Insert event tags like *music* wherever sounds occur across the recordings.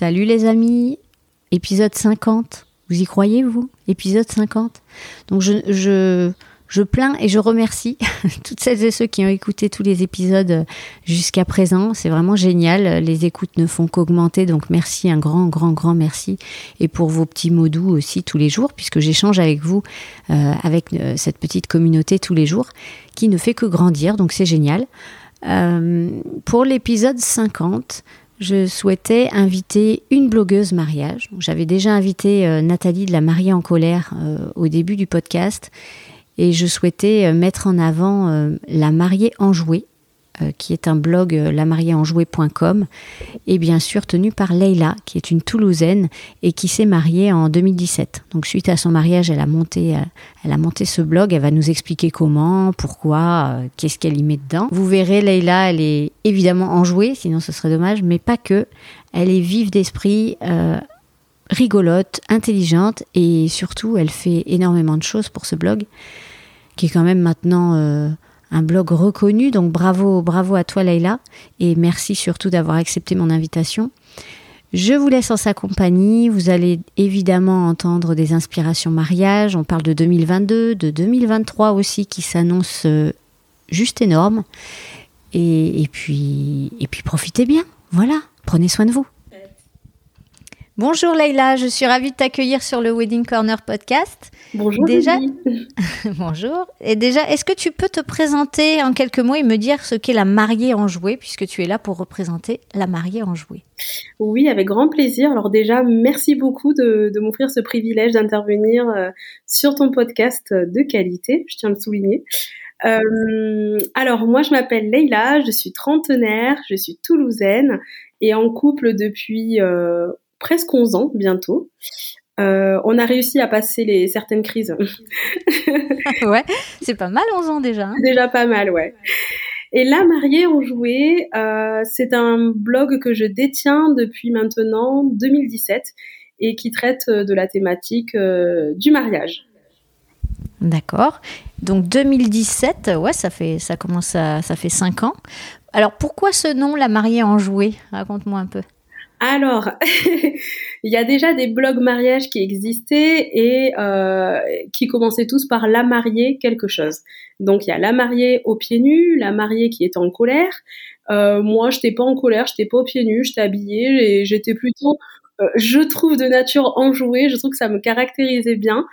Salut les amis, épisode 50. Vous y croyez, vous? Épisode 50. Donc je, plains et je remercie *laughs* toutes celles et ceux qui ont écouté tous les épisodes jusqu'à présent. C'est vraiment génial. Les écoutes ne font qu'augmenter. Donc merci, un grand, grand, grand merci. Et pour vos petits mots doux aussi tous les jours, puisque j'échange avec vous, euh, avec euh, cette petite communauté tous les jours, qui ne fait que grandir. Donc c'est génial. Euh, pour l'épisode 50, je souhaitais inviter une blogueuse mariage. J'avais déjà invité Nathalie de la Mariée en colère au début du podcast et je souhaitais euh, mettre en avant euh, La mariée enjouée, euh, qui est un blog lamarieeenjouée.com et bien sûr tenu par Leila, qui est une Toulousaine et qui s'est mariée en 2017. Donc suite à son mariage, elle a monté, elle a monté ce blog. Elle va nous expliquer comment, pourquoi, qu'est-ce qu'elle y met dedans. Vous verrez, Leila, elle est évidemment enjouée, sinon ce serait dommage, mais pas que. Elle est vive d'esprit. rigolote, intelligente et surtout elle fait énormément de choses pour ce blog qui est quand même maintenant euh, un blog reconnu. Donc bravo, bravo à toi Leïla et merci surtout d'avoir accepté mon invitation. Je vous laisse en sa compagnie. Vous allez évidemment entendre des inspirations mariage. On parle de 2022, de 2023 aussi qui s'annonce euh, juste énorme. Et, et, puis, et puis profitez bien. Voilà, prenez soin de vous. Bonjour Leïla, je suis ravie de t'accueillir sur le Wedding Corner podcast. Bonjour. Déjà, *laughs* bonjour. Et déjà, est-ce que tu peux te présenter en quelques mots et me dire ce qu'est la mariée enjouée, puisque tu es là pour représenter la mariée enjouée Oui, avec grand plaisir. Alors déjà, merci beaucoup de, m'offrir ce privilège d'intervenir euh, sur ton podcast de qualité, je tiens à le souligner. Euh, alors moi, je m'appelle Leïla, je suis trentenaire, je suis toulousaine et en couple depuis euh, presque 11 ans bientôt. Euh, on a réussi à passer les certaines crises. *laughs* ouais, c'est pas mal 11 ans déjà. Hein. déjà pas mal, ouais. Et là, Mariée en jouet, euh, c'est un blog que je détiens depuis maintenant 2017 et qui traite de la thématique euh, du mariage. D'accord. Donc 2017, ouais, ça fait ça commence à ça fait 5 ans. Alors pourquoi ce nom, la mariée en jouet? Raconte-moi un peu. Alors, *laughs* il y a déjà des blogs mariage qui existaient et euh, qui commençaient tous par la mariée quelque chose. Donc il y a la mariée aux pieds nus, la mariée qui est en colère. Euh, moi, je n'étais pas en colère, je n'étais pas aux pieds nus, j'étais habillée et j'étais plutôt, euh, je trouve, de nature enjouée. Je trouve que ça me caractérisait bien.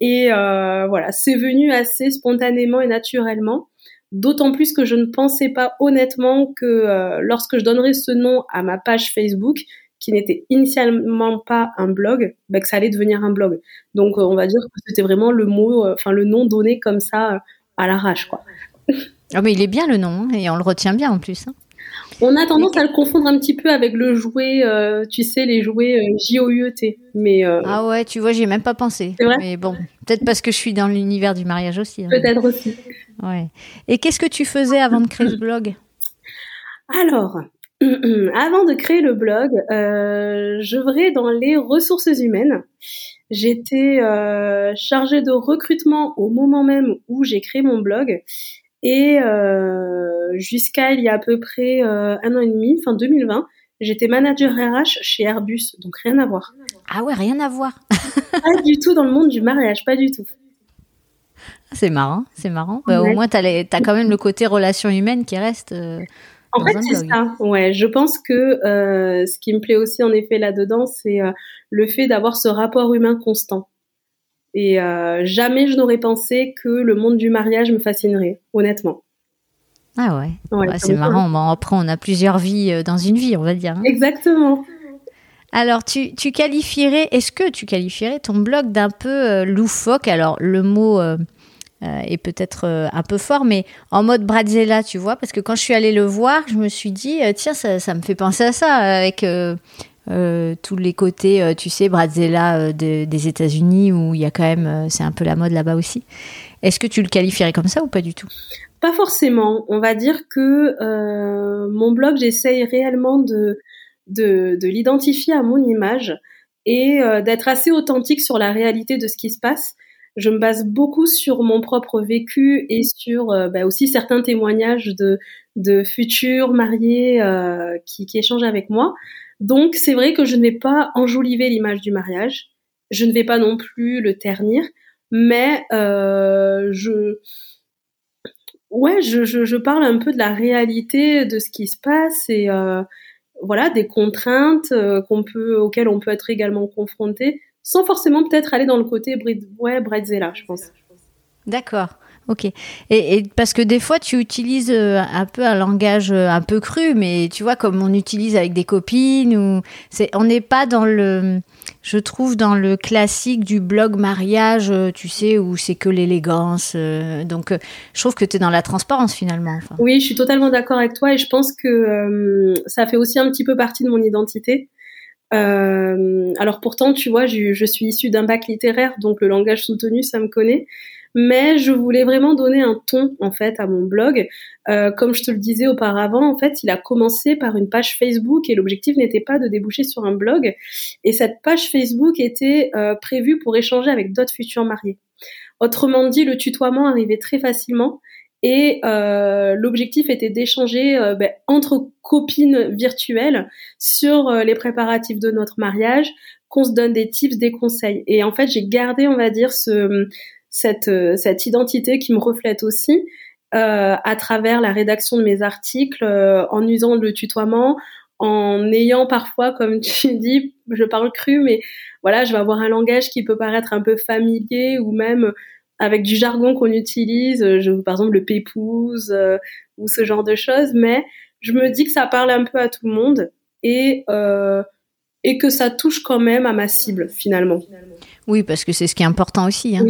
Et voilà, c'est venu assez spontanément et naturellement. D'autant plus que je ne pensais pas honnêtement que euh, lorsque je donnerais ce nom à ma page Facebook, qui n'était initialement pas un blog, bah, que ça allait devenir un blog. Donc euh, on va dire que c'était vraiment le mot, euh, enfin le nom donné comme ça à l'arrache, quoi. Ah mais il est bien le nom hein, et on le retient bien en plus. Hein. On a tendance à le confondre un petit peu avec le jouet, tu sais, les jouets J-O-U-E-T. Mais Ah ouais, tu vois, j'y ai même pas pensé. Vrai mais bon, peut-être parce que je suis dans l'univers du mariage aussi. Hein. Peut-être aussi. Ouais. Et qu'est-ce que tu faisais avant de créer ce blog? Alors, *clears throat* avant de créer le blog, euh, je vrai dans les ressources humaines. J'étais euh, chargée de recrutement au moment même où j'ai créé mon blog. Et euh, jusqu'à il y a à peu près euh, un an et demi, fin 2020, j'étais manager RH chez Airbus, donc rien à voir. Ah ouais, rien à voir. pas du tout dans le monde du mariage, pas du tout. C'est marrant, c'est marrant. Bah, Au moins, tu as, quand même le côté relation humaine qui reste. Euh, En fait, c'est ça. Ouais, je pense que ce qui me plaît aussi en effet là-dedans, c'est le fait d'avoir ce rapport humain constant. Et jamais je n'aurais pensé que le monde du mariage me fascinerait, honnêtement. Ah ouais, c'est marrant. après, on a plusieurs vies dans une vie, on va dire. Hein. Exactement. Alors, tu, tu qualifierais, est-ce que tu qualifierais ton blog d'un peu euh, loufoque? Alors, le mot euh, euh, est peut-être un peu fort, mais en mode Bradzella, tu vois, parce que quand je suis allée le voir, je me suis dit, tiens, ça, ça, me fait penser à ça, avec tous les côtés, tu sais, Bradzella des États-Unis, où il y a quand même, c'est un peu la mode là-bas aussi. Est-ce que tu le qualifierais comme ça ou pas du tout? Pas forcément. On va dire que mon blog, j'essaye réellement de de, l'identifier à mon image et euh, d'être assez authentique sur la réalité de ce qui se passe. Je me base beaucoup sur mon propre vécu et sur euh, bah, aussi certains témoignages de, de futurs mariés euh, qui échangent avec moi. Donc c'est vrai que je ne vais pas enjoliver l'image du mariage, je ne vais pas non plus le ternir, mais je ouais je, je, je, parle un peu de la réalité de ce qui se passe et voilà des contraintes euh, qu'on peut auxquelles on peut être également confronté sans forcément peut-être aller dans le côté ouais Bredzella, je pense. D'accord. Ok. Et, parce que des fois, tu utilises euh, un peu un langage euh, un peu cru, mais tu vois, comme on utilise avec des copines, ou c'est, on n'est pas dans le, je trouve, dans le classique du blog mariage, euh, tu sais, où c'est que l'élégance. donc, je trouve que tu es dans la transparence finalement. Oui, je suis totalement d'accord avec toi et je pense que ça fait aussi un petit peu partie de mon identité. alors pourtant, tu vois, je, je suis issue d'un bac littéraire, donc le langage soutenu, ça me connaît mais je voulais vraiment donner un ton en fait à mon blog. Euh, comme je te le disais auparavant, en fait, il a commencé par une page Facebook et l'objectif n'était pas de déboucher sur un blog. Et cette page Facebook était euh, prévue pour échanger avec d'autres futurs mariés. Autrement dit, le tutoiement arrivait très facilement. Et euh, l'objectif était d'échanger euh, ben, entre copines virtuelles sur euh, les préparatifs de notre mariage, qu'on se donne des tips, des conseils. Et en fait, j'ai gardé, on va dire, ce, cette, euh, cette identité qui me reflète aussi euh, à travers la rédaction de mes articles, euh, en usant le tutoiement, en ayant parfois, comme tu *laughs* dis, je parle cru, mais voilà, je vais avoir un langage qui peut paraître un peu familier ou même avec du jargon qu'on utilise, par exemple le pépouse ou ce genre de choses, mais je me dis que ça parle un peu à tout le monde et et que ça touche quand même à ma cible finalement. Oui, parce que c'est ce qui est important aussi. Hein.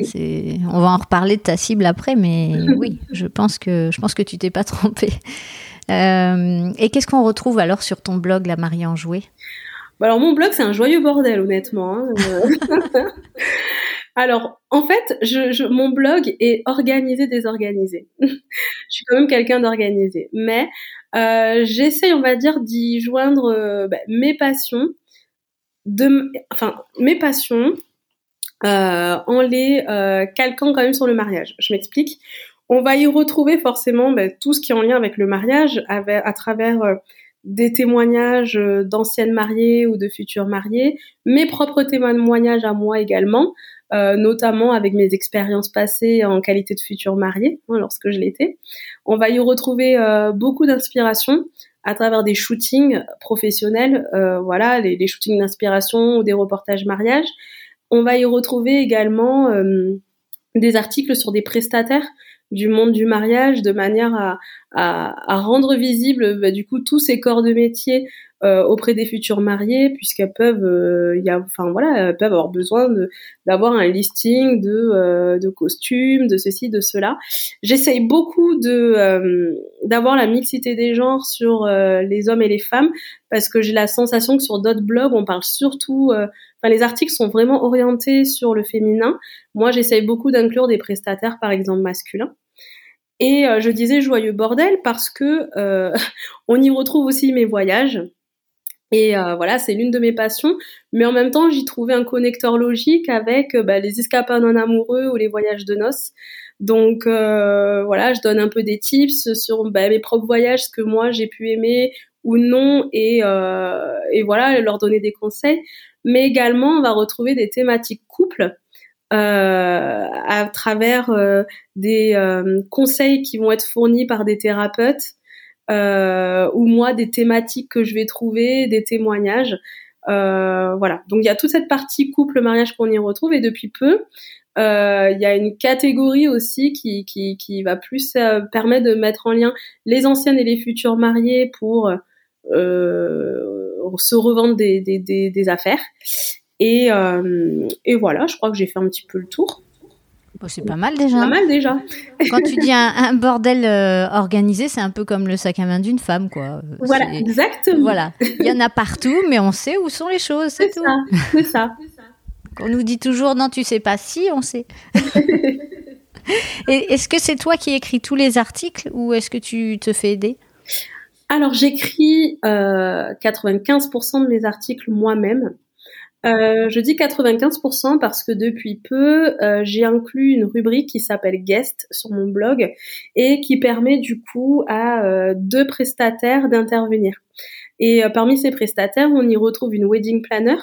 On va en reparler de ta cible après, mais *laughs* oui, je pense que je pense que tu t'es pas *laughs* trompé. Euh, et qu'est-ce qu'on retrouve alors sur ton blog, la Marie en jouet? Bah Alors mon blog, c'est un joyeux bordel, honnêtement. Hein. *laughs* alors, en fait, je, mon blog est organisé, désorganisé. je suis quand même quelqu'un d'organisé, mais euh, j'essaye, on va dire, d'y joindre euh, bah, mes passions de, enfin, mes passions euh, en les euh, calquant quand même sur le mariage. Je m'explique. On va y retrouver forcément ben, tout ce qui est en lien avec le mariage, à travers euh, des témoignages euh, d'anciennes mariées ou de futures mariées, mes propres témoignages à moi également, euh, notamment avec mes expériences passées en qualité de future mariée, hein, lorsque je l'étais. On va y retrouver beaucoup d'inspiration, à travers des shootings professionnels, euh, voilà, les, shootings d'inspiration ou des reportages mariage. On va y retrouver également euh, des articles sur des prestataires du monde du mariage de manière à, à, à rendre visible bah, du coup tous ces corps de métier euh, auprès des futurs mariés puisqu'elles peuvent euh, y a, enfin voilà elles peuvent avoir besoin d'avoir un listing de euh, de costumes de ceci de cela. J'essaye beaucoup de d'avoir la mixité des genres sur les hommes et les femmes parce que j'ai la sensation que sur d'autres blogs on parle surtout enfin les articles sont vraiment orientés sur le féminin. Moi j'essaye beaucoup d'inclure des prestataires par exemple masculins et je disais joyeux bordel parce que *laughs* on y retrouve aussi mes voyages et euh, voilà, c'est l'une de mes passions. Mais en même temps, j'y trouvais un connecteur logique avec euh, bah, les escapades en amoureux ou les voyages de noces. Donc euh, voilà, je donne un peu des tips sur bah, mes propres voyages, ce que moi j'ai pu aimer ou non, et, et voilà, leur donner des conseils. Mais également, on va retrouver des thématiques couples à travers des conseils qui vont être fournis par des thérapeutes ou moi des thématiques que je vais trouver, des témoignages. voilà. Donc il y a toute cette partie couple mariage qu'on y retrouve et depuis peu, il y a une catégorie aussi qui, qui, qui va plus permettre de mettre en lien les anciennes et les futurs mariés pour se revendre des, des, des affaires. Et, et voilà, je crois que j'ai fait un petit peu le tour c'est pas mal déjà. Pas mal déjà. Quand tu dis un, bordel euh, organisé, c'est un peu comme le sac à main d'une femme, quoi. Voilà, exactement. Voilà, il y en a partout, mais on sait où sont les choses, c'est tout. C'est ça. On nous dit toujours non, tu sais pas si, on sait. est-ce que c'est toi qui écris tous les articles ou est-ce que tu te fais aider? Alors j'écris euh, 95% de mes articles moi-même. Euh, je dis 95% parce que depuis peu, euh, j'ai inclus une rubrique qui s'appelle Guest sur mon blog et qui permet du coup à euh, deux prestataires d'intervenir. Et parmi ces prestataires, on y retrouve une wedding planner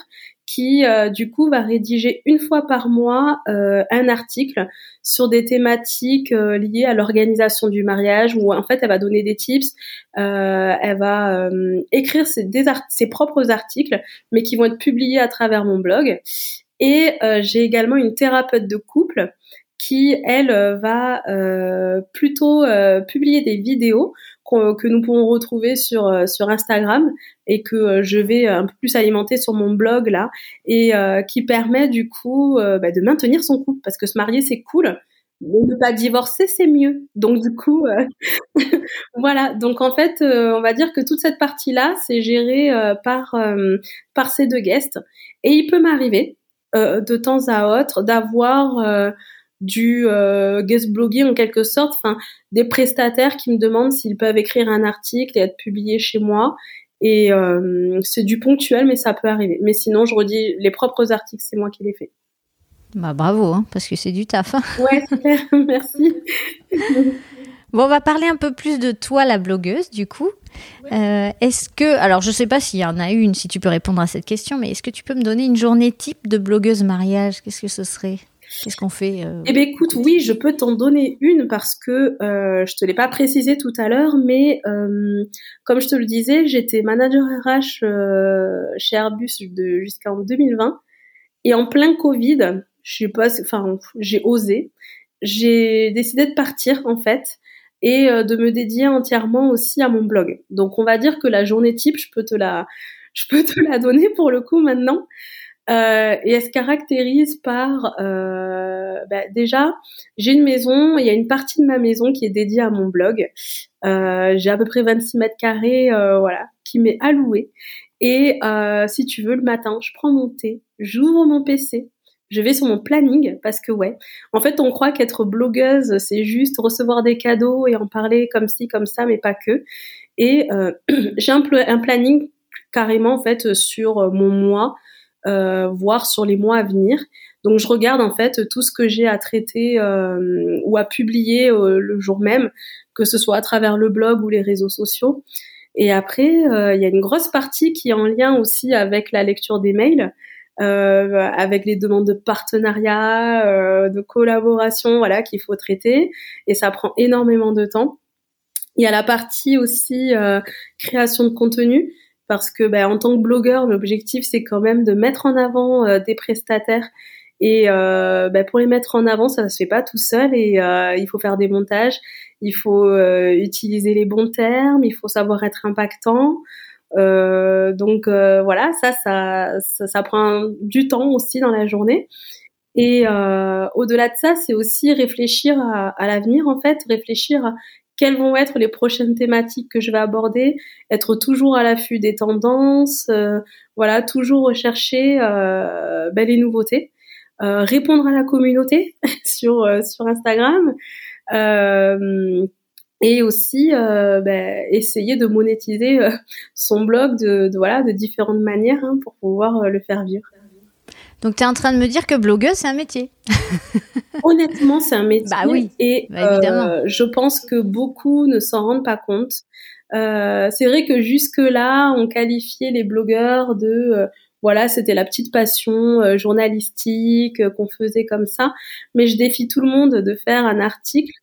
qui euh, du coup va rédiger une fois par mois euh, un article sur des thématiques euh, liées à l'organisation du mariage où en fait elle va donner des tips, elle va écrire ses, ses, propres articles mais qui vont être publiés à travers mon blog. Et j'ai également une thérapeute de couple qui elle va plutôt publier des vidéos que nous pourrons retrouver sur euh, sur Instagram et que euh, je vais un peu plus alimenter sur mon blog là et euh, qui permet du coup bah, de maintenir son couple parce que se marier c'est cool mais ne pas divorcer c'est mieux. Donc du coup *laughs* voilà. Donc en fait on va dire que toute cette partie là c'est géré par par ces deux guests. Et il peut m'arriver de temps à autre d'avoir du euh, guest blogging en quelque sorte, enfin des prestataires qui me demandent s'ils peuvent écrire un article et être publié chez moi. Et euh, c'est du ponctuel, mais ça peut arriver. Mais sinon, je redis, les propres articles, c'est moi qui les fais. Bah bravo, hein, parce que c'est du taf. Hein. Ouais, *laughs* merci. Bon, on va parler un peu plus de toi, la blogueuse, du coup. Euh, est-ce que, alors je sais pas s'il y en a une, si tu peux répondre à cette question, mais est-ce que tu peux me donner une journée type de blogueuse mariage? Qu'est-ce que ce serait? Qu'est-ce qu'on fait euh, Eh bien, écoute, oui, je peux t'en donner une parce que euh, je te l'ai pas précisé tout à l'heure, mais euh, comme je te le disais, j'étais manager RH euh, chez Airbus de, jusqu'en 2020 et en plein Covid, je sais pas, enfin, j'ai osé, j'ai décidé de partir en fait et de me dédier entièrement aussi à mon blog. Donc, on va dire que la journée type, je peux te la, je peux te la donner pour le coup maintenant. Euh, et elle se caractérise par euh, bah, déjà j'ai une maison, il y a une partie de ma maison qui est dédiée à mon blog. Euh, j'ai à peu près 26 mètres carrés, euh, voilà, qui m'est alloué. Et euh, si tu veux, le matin, je prends mon thé, j'ouvre mon PC, je vais sur mon planning parce que ouais, en fait, on croit qu'être blogueuse, c'est juste recevoir des cadeaux et en parler comme ci, comme ça, mais pas que. Et euh, *clears throat* j'ai un, un, planning carrément en fait sur mon mois, euh, voir sur les mois à venir. Donc je regarde en fait tout ce que j'ai à traiter euh, ou à publier euh, le jour même, que ce soit à travers le blog ou les réseaux sociaux. Et après, il y a une grosse partie qui est en lien aussi avec la lecture des mails, avec les demandes de partenariat, de collaboration, voilà, qu'il faut traiter. Et ça prend énormément de temps. Il y a la partie aussi création de contenu parce que ben, en tant que blogueur, l'objectif c'est quand même de mettre en avant euh, des prestataires et euh, ben, pour les mettre en avant, ça se fait pas tout seul et euh, il faut faire des montages, il faut utiliser les bons termes, il faut savoir être impactant. donc voilà, ça, ça, ça, ça, prend du temps aussi dans la journée. Et au-delà de ça, c'est aussi réfléchir à, à l'avenir en fait, réfléchir à quelles vont être les prochaines thématiques que je vais aborder, être toujours à l'affût des tendances, euh, voilà, toujours rechercher euh, ben, les nouveautés, euh, répondre à la communauté *laughs* sur sur Instagram. et aussi ben, essayer de monétiser son blog de, voilà de différentes manières hein, pour pouvoir le faire vivre. Donc, tu es en train de me dire que blogueuse, c'est un métier. *laughs* Honnêtement, c'est un métier. Bah oui. Et bah, évidemment. Euh, je pense que beaucoup ne s'en rendent pas compte. Euh, c'est vrai que jusque-là, on qualifiait les blogueurs de euh, voilà, c'était la petite passion euh, journalistique qu'on faisait comme ça. Mais je défie tout le monde de faire un article.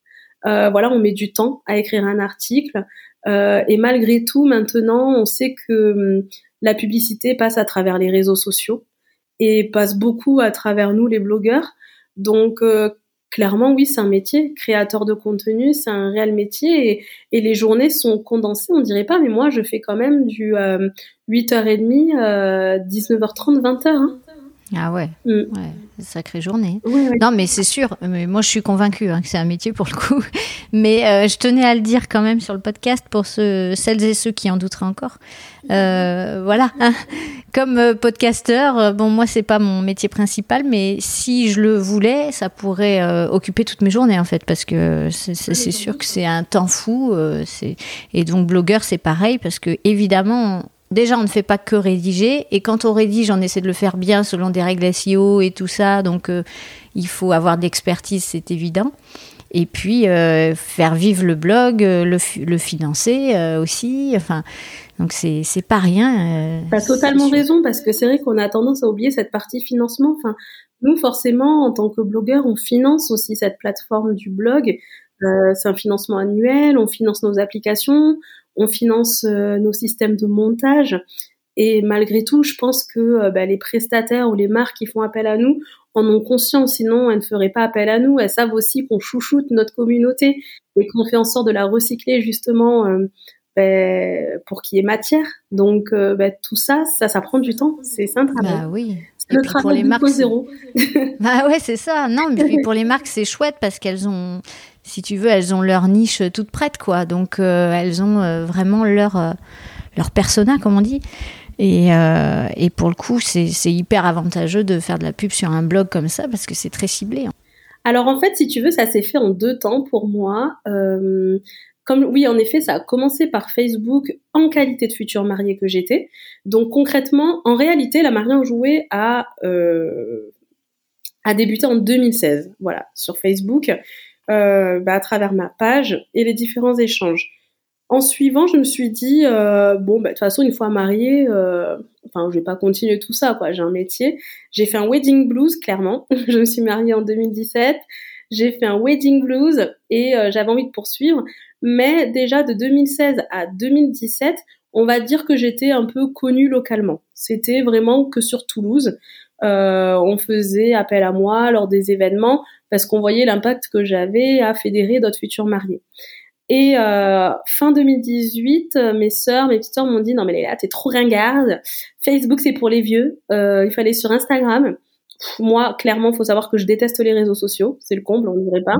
voilà, on met du temps à écrire un article. et malgré tout, maintenant, on sait que hum, la publicité passe à travers les réseaux sociaux et passe beaucoup à travers nous, les blogueurs. Donc, clairement, oui, c'est un métier. Créateur de contenu, c'est un réel métier et, les journées sont condensées, on dirait pas, mais moi, je fais quand même du 8h30, 19h30, 20h. Ah ouais, mm. ouais sacrée journée. Non, mais c'est sûr. Mais moi, je suis convaincue hein, que c'est un métier pour le coup. *laughs* Mais euh, je tenais à le dire quand même sur le podcast pour ceux, celles et ceux qui en douteraient encore. Euh, voilà. Hein. *laughs* Comme euh, podcasteur, bon, moi, c'est pas mon métier principal, mais si je le voulais, ça pourrait occuper toutes mes journées en fait, parce que c'est sûr que c'est un temps fou. et donc blogueur, c'est pareil, parce que évidemment déjà, on ne fait pas que rédiger. Et quand on rédige, on essaie de le faire bien selon des règles SEO et tout ça. Donc, euh, il faut avoir de l'expertise, c'est évident. Et puis, euh, faire vivre le blog, euh, le, financer aussi. Enfin, donc, c'est, pas rien. tu as totalement raison, parce que c'est vrai qu'on a tendance à oublier cette partie financement. Enfin, nous, forcément, en tant que blogueur, on finance aussi cette plateforme du blog. c'est un financement annuel, on finance nos applications, on finance euh, nos systèmes de montage. Et malgré tout, je pense que euh, bah, les prestataires ou les marques qui font appel à nous en ont conscience, sinon elles ne feraient pas appel à nous. Elles savent aussi qu'on chouchoute notre communauté et qu'on fait en sorte de la recycler justement euh, bah, pour qu'il y ait matière. Donc bah, tout ça, ça, ça prend du temps. C'est simple. Bah oui. Le travail pour les marques, zéro. *laughs* bah ouais, c'est ça. Non, mais *laughs* pour les marques, c'est chouette parce qu'elles ont si tu veux, elles ont leur niche toute prête, quoi. Donc, euh, elles ont euh, vraiment leur, euh, leur persona, comme on dit. Et, et pour le coup, c'est hyper avantageux de faire de la pub sur un blog comme ça parce que c'est très ciblé. Hein. Alors, en fait, si tu veux, ça s'est fait en deux temps pour moi. comme oui, en effet, ça a commencé par Facebook en qualité de future mariée que j'étais. Donc concrètement, en réalité, la mariée en jouet a a débuté en 2016. Voilà, sur Facebook. Euh, bah, à travers ma page et les différents échanges. En suivant, je me suis dit euh, bon, bah, de toute façon, une fois mariée, euh, enfin, je vais pas continuer tout ça, quoi. J'ai un métier. J'ai fait un wedding blues, clairement. *laughs* je me suis mariée en 2017. J'ai fait un wedding blues et euh, j'avais envie de poursuivre. Mais déjà de 2016 à 2017, on va dire que j'étais un peu connue localement. C'était vraiment que sur Toulouse. Euh, on faisait appel à moi lors des événements parce qu'on voyait l'impact que j'avais à fédérer d'autres futurs mariés. Et euh, fin 2018, mes sœurs, mes petites sœurs m'ont dit non mais Léla, t'es trop ringarde. Facebook c'est pour les vieux. Euh, il fallait sur Instagram. moi, clairement, faut savoir que je déteste les réseaux sociaux. C'est le comble, on dirait pas.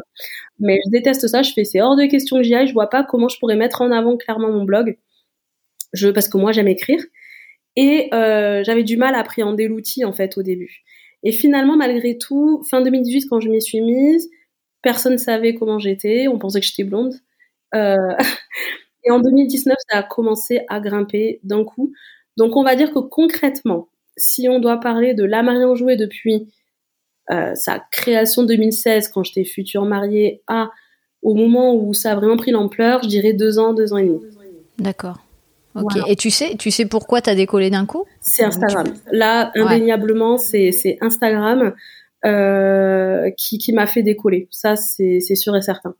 Mais je déteste ça. Je fais c'est hors de question que j'y aille. Je vois pas comment je pourrais mettre en avant clairement mon blog. Je parce que moi j'aime écrire. Et euh, j'avais du mal à appréhender l'outil en fait au début. Et finalement, malgré tout, fin 2018, quand je m'y suis mise, personne ne savait comment j'étais. On pensait que j'étais blonde. Euh... *laughs* et en 2019, ça a commencé à grimper d'un coup. Donc, on va dire que concrètement, si on doit parler de la mariée en jouet depuis euh, sa création 2016, quand j'étais future mariée, à au moment où ça a vraiment pris l'ampleur, je dirais deux ans, deux ans et demi. D'accord. Ok. Et tu sais, tu sais pourquoi tu as décollé d'un coup? C'est Instagram. Là, indéniablement, c'est Instagram euh, qui, qui m'a fait décoller. Ça, c'est sûr et certain.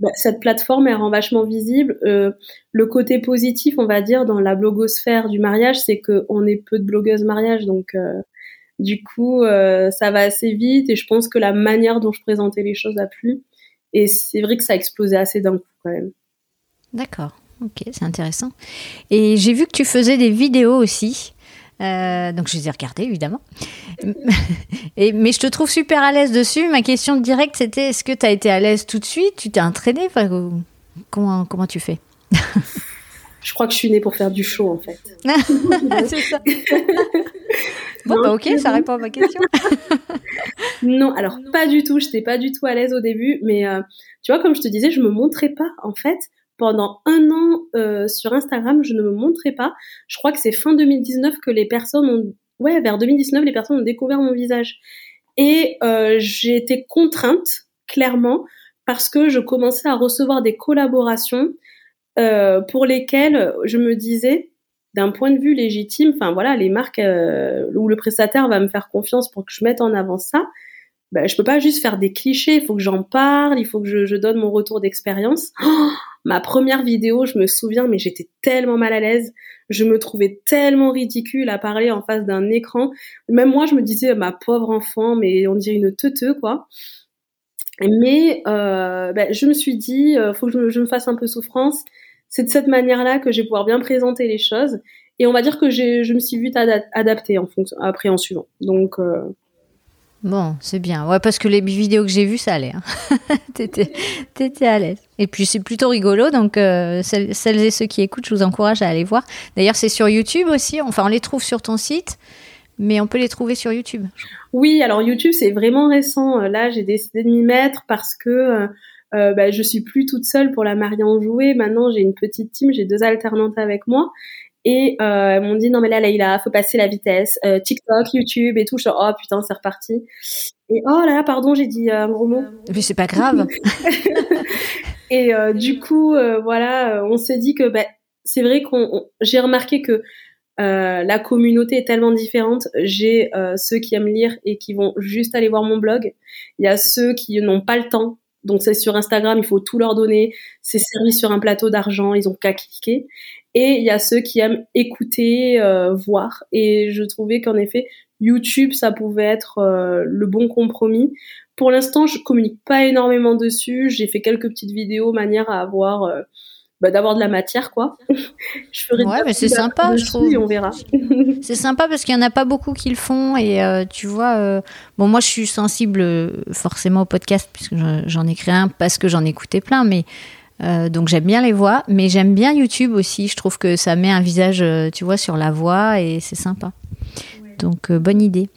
Bah, cette plateforme, elle rend vachement visible. Euh, le côté positif, on va dire, dans la blogosphère du mariage, c'est qu'on est peu de blogueuses mariage, donc euh, du coup, euh, ça va assez vite. Et je pense que la manière dont je présentais les choses a plu. Et c'est vrai que ça a explosé assez d'un coup quand même. D'accord. Ok, c'est intéressant. Et j'ai vu que tu faisais des vidéos aussi. Euh, donc je les ai regardées évidemment. *laughs* Et, mais je te trouve super à l'aise dessus. Ma question directe c'était est-ce que tu as été à l'aise tout de suite? Tu t'es entraînée? Comment, comment tu fais? Je crois que je suis née pour faire du show en fait. *laughs* *laughs* c'est ça. bon, bah ok, ça répond à ma question. non, alors pas du tout. Je n'étais pas du tout à l'aise au début. Mais euh, tu vois, comme je te disais, je me montrais pas en fait pendant un an euh, sur Instagram, je ne me montrais pas. Je crois que c'est fin 2019 que les personnes ont, ouais, vers 2019, les personnes ont découvert mon visage. Et euh, j'ai été contrainte, clairement, parce que je commençais à recevoir des collaborations euh, pour lesquelles je me disais, d'un point de vue légitime, enfin voilà, les marques euh, où le prestataire va me faire confiance pour que je mette en avant ça. Ben, je peux pas juste faire des clichés, il faut que j'en parle, il faut que je, je donne mon retour d'expérience. Oh *gasps* ma première vidéo, je me souviens, mais j'étais tellement mal à l'aise. Je me trouvais tellement ridicule à parler en face d'un écran. Même moi, je me disais, ma pauvre enfant, mais on dirait une teuteux, quoi. Mais euh, ben, je me suis dit, euh, faut que je me, fasse un peu souffrance. C'est de cette manière-là que je vais pouvoir bien présenter les choses. Et on va dire que je me suis vite adaptée en fonction, après en suivant. Donc euh, Bon, c'est bien. Ouais, parce que les vidéos que j'ai vues, ça allait. Hein. *laughs* t'étais, à l'aise. Et puis c'est plutôt rigolo, donc euh, celles, et ceux qui écoutent, je vous encourage à aller voir. D'ailleurs, c'est sur YouTube aussi. Enfin, on les trouve sur ton site, mais on peut les trouver sur YouTube. Oui, alors YouTube, c'est vraiment récent. Là, j'ai décidé de m'y mettre parce que euh, euh, bah, je suis plus toute seule pour la mariée en jouet. Maintenant, j'ai une petite team, j'ai deux alternantes avec moi. Et euh, elles m'ont dit non mais là Leïla, faut passer la vitesse, euh, TikTok, YouTube et tout. Je suis oh putain c'est reparti. Et oh là là pardon j'ai dit un gros mot. Mais c'est pas grave. *laughs* et euh, du coup euh, voilà on s'est dit que bah, c'est vrai qu'on j'ai remarqué que euh, la communauté est tellement différente. J'ai ceux qui aiment lire et qui vont juste aller voir mon blog. Il y a ceux qui n'ont pas le temps donc c'est sur Instagram, il faut tout leur donner. C'est servi sur un plateau d'argent, ils ont qu'à cliquer. Et il y a ceux qui aiment écouter, euh, voir. Et je trouvais qu'en effet, YouTube, ça pouvait être euh, le bon compromis. Pour l'instant, je communique pas énormément dessus. J'ai fait quelques petites vidéos manière à avoir, euh, bah, d'avoir de la matière, quoi. *laughs* je ferai ouais, mais c'est sympa, je trouve. on verra. *laughs* c'est sympa parce qu'il y en a pas beaucoup qui le font et tu vois, bon, moi je suis sensible forcément au podcast puisque j'en ai créé un parce que j'en écoutais plein, mais euh, donc j'aime bien les voix, mais j'aime bien YouTube aussi. Je trouve que ça met un visage, euh, tu vois, sur la voix et c'est sympa. Donc euh, bonne idée.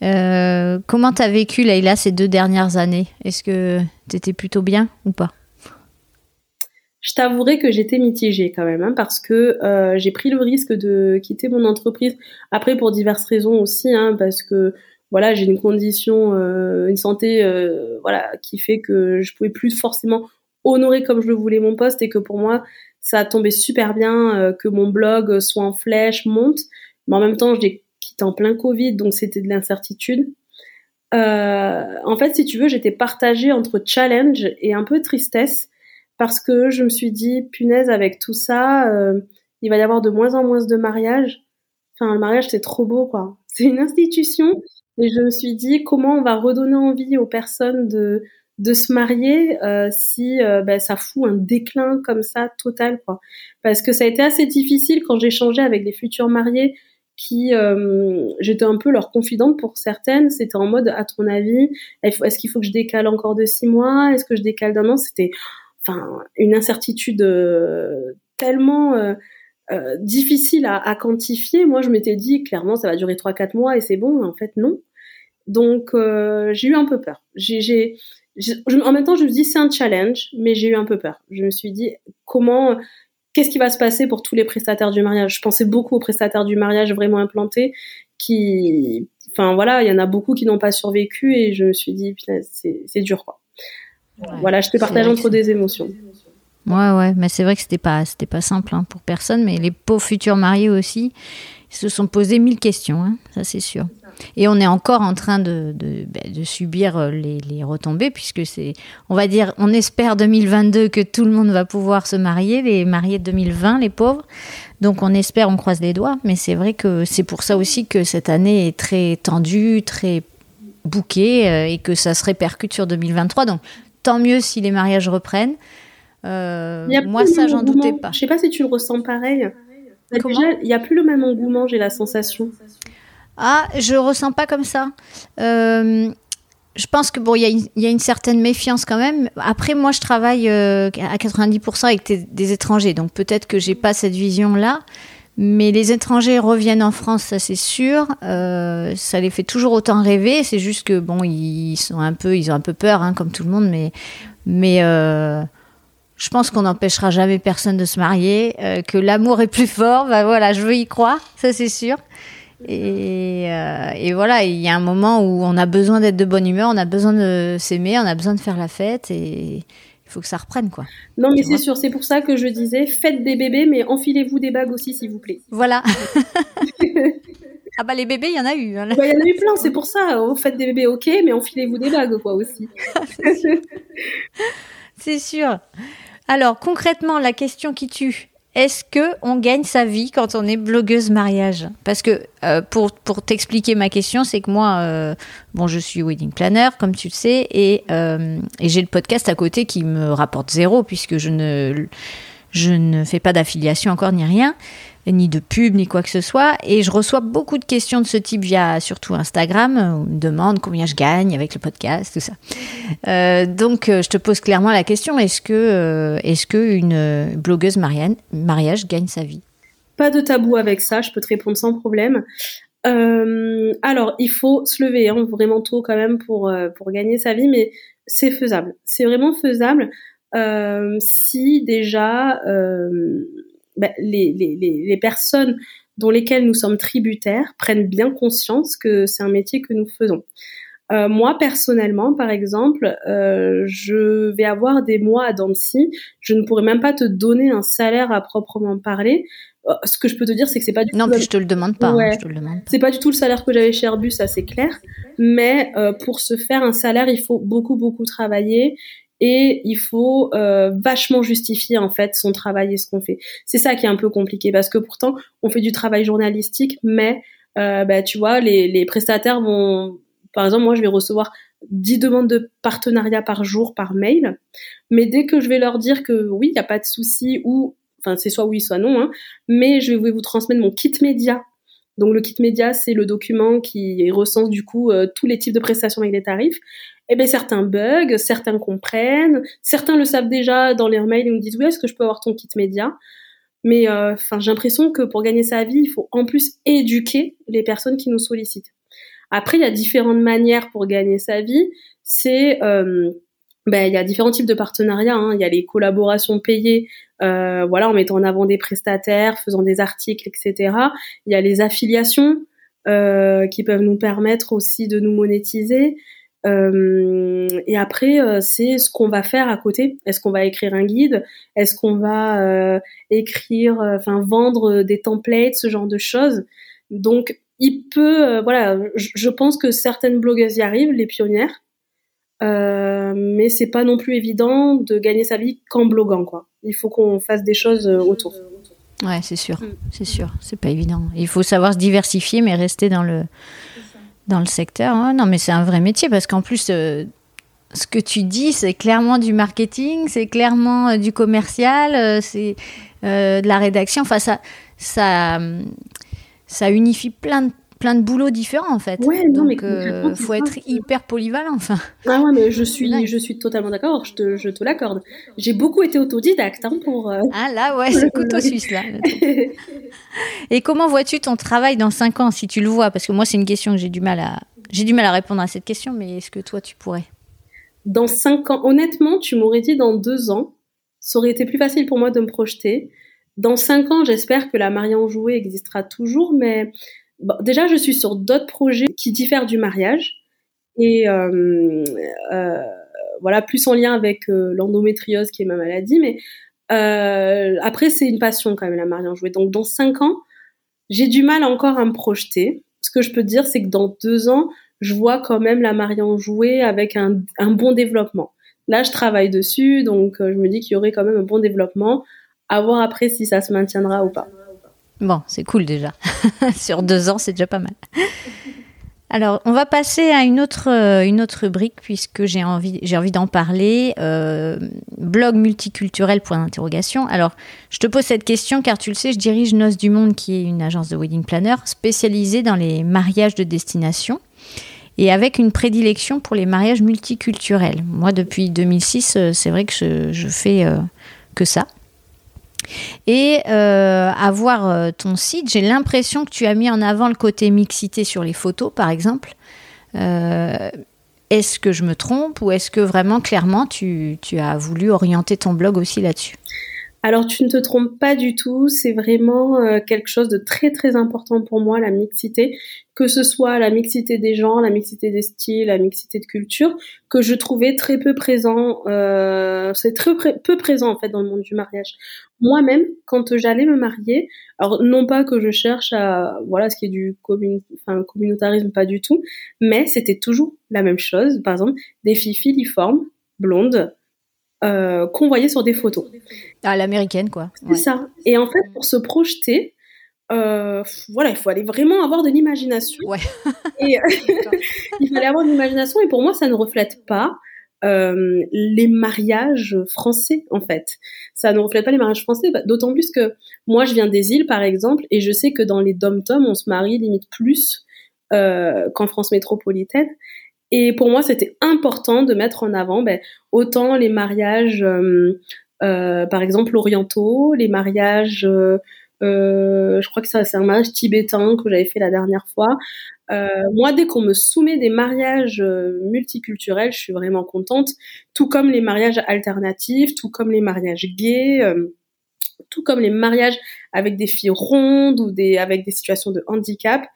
comment t'as vécu Leïla ces deux dernières années? Est-ce que t'étais plutôt bien ou pas? Je t'avouerai que j'étais mitigée quand même, hein, parce que j'ai pris le risque de quitter mon entreprise. Après pour diverses raisons aussi, hein, parce que voilà j'ai une condition, une santé, voilà qui fait que je pouvais plus forcément honorer comme je le voulais mon poste et que pour moi ça a tombé super bien euh, que mon blog soit en flèche, monte. Mais en même temps, je l'ai quitté en plein Covid, donc c'était de l'incertitude. Euh, en fait, si tu veux, j'étais partagée entre challenge et un peu tristesse parce que je me suis dit, punaise, avec tout ça, euh, il va y avoir de moins en moins de mariages. Enfin, le mariage, c'est trop beau, quoi. *laughs* C'est une institution. Et je me suis dit, comment on va redonner envie aux personnes de, de se marier euh, si euh, ben, ça fout un déclin comme ça total quoi. Parce que ça a été assez difficile quand changé avec les futurs mariés qui euh, j'étais un peu leur confidente pour certaines. C'était en mode à ton avis est-ce qu'il faut que je décale encore de six mois? Est-ce que je décale d'un an? C'était enfin une incertitude tellement difficile à, à, quantifier. Moi je m'étais dit clairement ça va durer trois quatre mois et c'est bon. En fait non. Donc j'ai eu un peu peur. J'ai en même temps, je me dis c'est un challenge, mais j'ai eu un peu peur. Je me suis dit comment, qu'est-ce qui va se passer pour tous les prestataires du mariage? Je pensais beaucoup aux prestataires du mariage vraiment implantés, qui, enfin voilà, il y en a beaucoup qui n'ont pas survécu, et je me suis dit c'est dur quoi. voilà, je te partage entre des émotions. Ouais, ouais, mais c'est vrai que c'était pas, c'était pas simple hein, pour personne, mais les pauvres futurs mariés aussi, ils se sont posés mille questions, hein, ça c'est sûr. Et on est encore en train de, de, ben, de subir euh, les, les, retombées, puisque c'est, on va dire, on espère 2022 que tout le monde va pouvoir se marier, les mariés de 2020, les pauvres. Donc on espère, on croise les doigts, mais c'est vrai que c'est pour ça aussi que cette année est très tendue, très bouquée, euh, et que ça se répercute sur 2023. Donc tant mieux si les mariages reprennent. Euh, moi, ça, j'en doutais pas. Je sais pas si tu le ressens pareil. Il n'y a plus le même engouement, j'ai la sensation. Ah, je ressens pas comme ça. Euh, je pense que bon, il y, a une certaine méfiance quand même. Après, moi, je travaille euh, à 90% avec des, étrangers, donc peut-être que j'ai pas cette vision-là. Mais les étrangers reviennent en France, ça c'est sûr. Euh, ça les fait toujours autant rêver. C'est juste que bon, ils sont un peu, ils ont un peu peur, hein, comme tout le monde. Mais, mais je pense qu'on n'empêchera jamais personne de se marier. que l'amour est plus fort. Bah voilà, je veux y croire, ça c'est sûr. Et, euh, et, voilà, il y a un moment où on a besoin d'être de bonne humeur, on a besoin de s'aimer, on a besoin de faire la fête et il faut que ça reprenne quoi. Non mais c'est sûr, c'est pour ça que je disais faites des bébés mais enfilez-vous des bagues aussi s'il vous plaît. Voilà. *laughs* ah bah les bébés, il y en a eu. Hein. Bah, il y en a eu plein, c'est pour ça. Oh, faites des bébés ok, mais enfilez-vous des bagues quoi aussi. *laughs* c'est sûr. Alors concrètement, la question qui tue, est-ce que on gagne sa vie quand on est blogueuse mariage? Parce que euh, pour, t'expliquer ma question, c'est que moi, euh, bon, je suis wedding planner, comme tu le sais, et, euh, et j'ai le podcast à côté qui me rapporte zéro puisque je ne fais pas d'affiliation encore ni rien ni de pub, ni quoi que ce soit. Et je reçois beaucoup de questions de ce type via surtout Instagram. On me demande combien je gagne avec le podcast, tout ça. Euh, donc, euh, je te pose clairement la question est-ce que, euh, est-ce une blogueuse marianne, mariage gagne sa vie? Pas de tabou avec ça, je peux te répondre sans problème. alors, il faut se lever hein, vraiment tôt quand même pour, pour gagner sa vie, mais c'est faisable. C'est vraiment faisable si déjà ben, les, les, les, personnes dont lesquelles nous sommes tributaires prennent bien conscience que c'est un métier que nous faisons. Euh, moi personnellement, par exemple, euh, je vais avoir des mois à Dancy. Je ne pourrais même pas te donner un salaire à proprement parler. Euh, ce que je peux te dire, c'est que c'est pas du non, tout. Non, je te le demande pas. Hein, je te le demande. C'est pas du tout le salaire que j'avais chez Airbus, ça c'est clair. Mais pour se faire un salaire, il faut beaucoup beaucoup travailler et il faut euh, vachement justifier en fait son travail et ce qu'on fait. C'est ça qui est un peu compliqué parce que pourtant on fait du travail journalistique, mais euh, bah, tu vois les, les prestataires vont, par exemple moi je vais recevoir 10 demandes de partenariat par jour par mail, mais dès que je vais leur dire que oui il n'y a pas de souci ou enfin c'est soit oui soit non, hein, mais je vais vous transmettre mon kit média. Donc le kit média, c'est le document qui recense du coup euh, tous les types de prestations avec les tarifs eh bien certains bugs, certains comprennent, certains le savent déjà dans leurs mails et nous disent oui est-ce que je peux avoir ton kit média? Mais euh, enfin j'ai l'impression que pour gagner sa vie il faut en plus éduquer les personnes qui nous sollicitent. Après il y a différentes manières pour gagner sa vie, c'est euh, ben, il y a différents types de partenariats. Hein. Il y a les collaborations payées, euh, voilà, en mettant en avant des prestataires, faisant des articles, etc. Il y a les affiliations euh, qui peuvent nous permettre aussi de nous monétiser. Euh, et après, euh, c'est ce qu'on va faire à côté. Est-ce qu'on va écrire un guide? Est-ce qu'on va euh, écrire, enfin vendre des templates, ce genre de choses? Donc, il peut, voilà, je pense que certaines blogueuses y arrivent, les pionnières, mais c'est pas non plus évident de gagner sa vie qu'en bloguant, quoi. Il faut qu'on fasse des choses autour. Ouais, c'est sûr, mm. c'est sûr, c'est pas évident. Il faut savoir se diversifier, mais rester dans le dans le secteur. non, mais c'est un vrai métier parce qu'en plus, euh, ce que tu dis, c'est clairement du marketing, c'est clairement euh, du commercial, euh, c'est de la rédaction. Enfin, ça, ça, ça unifie plein de plein de boulots différents en fait. Ouais, non, Donc, mais faut être hyper polyvalent. Enfin. Ah ouais, mais je suis, je suis totalement d'accord. Je te, je te l'accorde. J'ai beaucoup été autodidacte hein, pour. Ah là, ouais, c'est couteau suisse là. *laughs* Et comment vois-tu ton travail dans 5 ans, si tu le vois? Parce que moi, c'est une question que j'ai du mal à, j'ai du mal à répondre à cette question, mais est-ce que toi, tu pourrais? Dans 5 ans, honnêtement, tu m'aurais dit dans 2 ans, ça aurait été plus facile pour moi de me projeter. Dans 5 ans, j'espère que la Marianne Jouet existera toujours, mais déjà, je suis sur d'autres projets qui diffèrent du mariage. Et euh, euh, voilà, plus en lien avec euh, l'endométriose qui est ma maladie, mais après, c'est une passion quand même, la Marianne jouer. Donc, dans cinq ans, j'ai du mal encore à me projeter. Ce que je peux dire, c'est que dans deux ans, je vois quand même la Marianne jouer avec un, un, bon développement. Là, je travaille dessus, donc je me dis qu'il y aurait quand même un bon développement. À voir après si ça se maintiendra ou pas. Bon, c'est cool déjà. *laughs* Sur deux ans, c'est déjà pas mal. Alors, on va passer à une autre, euh, une rubrique puisque j'ai envie, d'en parler. Euh, blog multiculturel point d'interrogation. Alors, je te pose cette question car tu le sais, je dirige Noce du Monde qui est une agence de wedding planner spécialisée dans les mariages de destination et avec une prédilection pour les mariages multiculturels. Moi, depuis 2006, euh, c'est vrai que je fais que ça. Et euh, à voir euh, ton site, j'ai l'impression que tu as mis en avant le côté mixité sur les photos, par exemple. Euh, est-ce que je me trompe ou est-ce que vraiment, clairement, tu, tu as voulu orienter ton blog aussi là-dessus? Alors tu ne te trompes pas du tout, c'est vraiment euh, quelque chose de très très important pour moi, la mixité, que ce soit la mixité des gens, la mixité des styles, la mixité de culture, que je trouvais très peu présent, euh, c'est très peu présent en fait dans le monde du mariage. Moi-même, quand j'allais me marier, alors non pas que je cherche à, voilà, ce qui est du enfin, communautarisme, pas du tout, mais c'était toujours la même chose, par exemple, des filles filiformes, blondes, qu'on voyait sur des photos. À l'américaine, quoi. C'est ça. Et en fait, pour se projeter, voilà, il faut aller vraiment avoir de l'imagination. Ouais. et *laughs* il fallait avoir de l'imagination. Et pour moi, ça ne reflète pas euh, les mariages français en fait. Ça ne reflète pas les mariages français, bah, d'autant plus que moi je viens des îles par exemple et je sais que dans les dom-tom on se marie limite plus euh, qu'en France métropolitaine. Et pour moi c'était important de mettre en avant ben, autant les mariages euh, euh par exemple orientaux, les mariages euh, je crois que ça c'est un mariage tibétain que j'avais fait la dernière fois. Euh, moi, dès qu'on me soumet des mariages euh, multiculturels, je suis vraiment contente. Tout comme les mariages alternatifs, tout comme les mariages gays, euh, tout comme les mariages avec des filles rondes ou des avec des situations de handicap